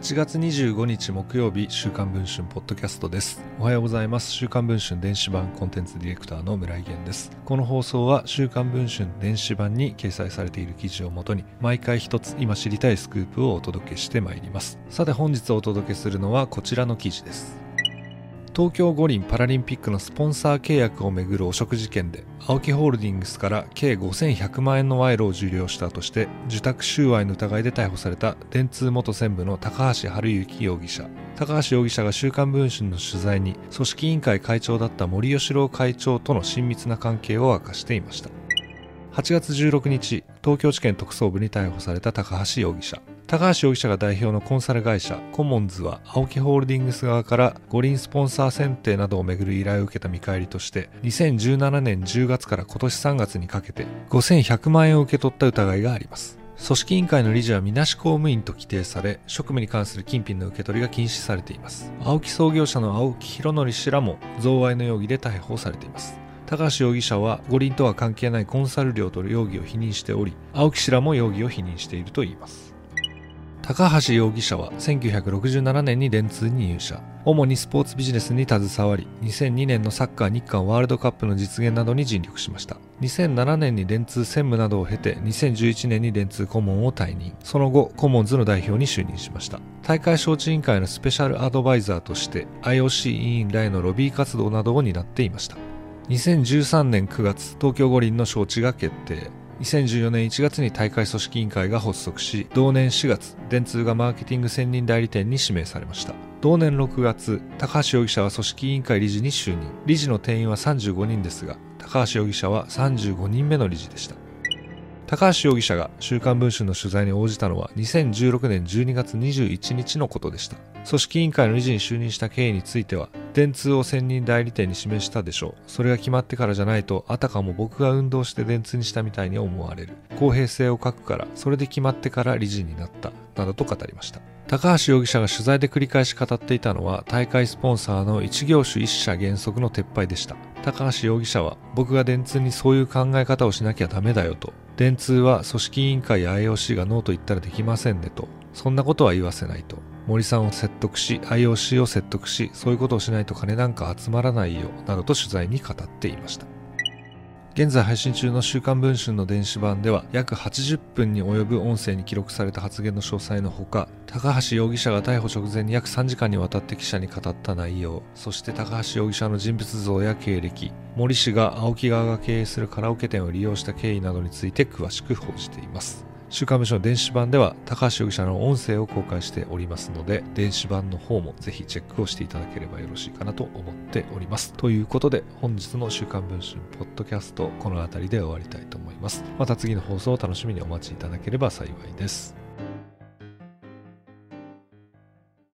8月25日木曜日週刊文春ポッドキャストです。おはようございます。週刊文春電子版コンテンツディレクターの村井源です。この放送は週刊文春電子版に掲載されている記事をもとに毎回一つ今知りたいスクープをお届けしてまいります。さて本日お届けするのはこちらの記事です。東京五輪パラリンピックのスポンサー契約をめぐる汚職事件で ＡＯＫＩ ホールディングスから計5100万円の賄賂を受領したとして受託収賄の疑いで逮捕された電通元専務の高橋治之容疑者。高橋容疑者が「週刊文春」の取材に組織委員会会長だった森喜朗会長との親密な関係を明かしていました。8月16日東京地検特捜部に逮捕された高橋容疑者。高橋容疑者が代表のコンサル会社コモンズは AOKI ホールディングス側から五輪スポンサー選定などをめぐる依頼を受けた見返りとして2017年10月から今年3月にかけて5100万円を受け取った疑いがあります。組織委員会の理事はみなし公務員と規定され職務に関する金品の受け取りが禁止されています。青木創業者の青木宏典氏らも贈賄の容疑で逮捕されています。高橋容疑者は五輪とは関係ないコンサル料と容疑を否認しており青木氏らも容疑を否認しているといいます。高橋容疑者は1967年に電通に入社。主にスポーツビジネスに携わり2002年のサッカー日韓ワールドカップの実現などに尽力しました。2007年に電通専務などを経て2011年に電通顧問を退任。その後コモンズの代表に就任しました。大会招致委員会のスペシャルアドバイザーとして IOC 委員らへのロビー活動などを担っていました。2013年9月東京五輪の招致が決定。2014年1月に大会組織委員会が発足し同年4月電通がマーケティング専任代理店に指名されました。同年6月高橋容疑者は組織委員会理事に就任。理事の定員は35人ですが高橋容疑者は35人目の理事でした。高橋容疑者が週刊文春の取材に応じたのは2016年12月21日のことでした。組織委員会の理事に就任した経緯については電通を専任代理店に示したでしょう。それが決まってからじゃないとあたかも僕が運動して電通にしたみたいに思われる。公平性を欠くからそれで決まってから理事になった。などと語りました。高橋容疑者が取材で繰り返し語っていたのは大会スポンサーの一業種一社原則の撤廃でした。高橋容疑者は僕が電通にそういう考え方をしなきゃダメだよと。電通は組織委員会や IOC がノーと言ったらできませんねと。そんなことは言わせないと。森さんを説得し IOC を説得しそういうことをしないと金なんか集まらないよなどと取材に語っていました。現在配信中の週刊文春の電子版では約80分に及ぶ音声に記録された発言の詳細のほか高橋容疑者が逮捕直前に約3時間にわたって記者に語った内容そして高橋容疑者の人物像や経歴森氏が青木側が経営するカラオケ店を利用した経緯などについて詳しく報じています。週刊文春の電子版では高橋容疑者の音声を公開しておりますので電子版の方もぜひチェックをしていただければよろしいかなと思っております。ということで本日の週刊文春ポッドキャストこの辺りで終わりたいと思います。また次の放送を楽しみにお待ちいただければ幸いです。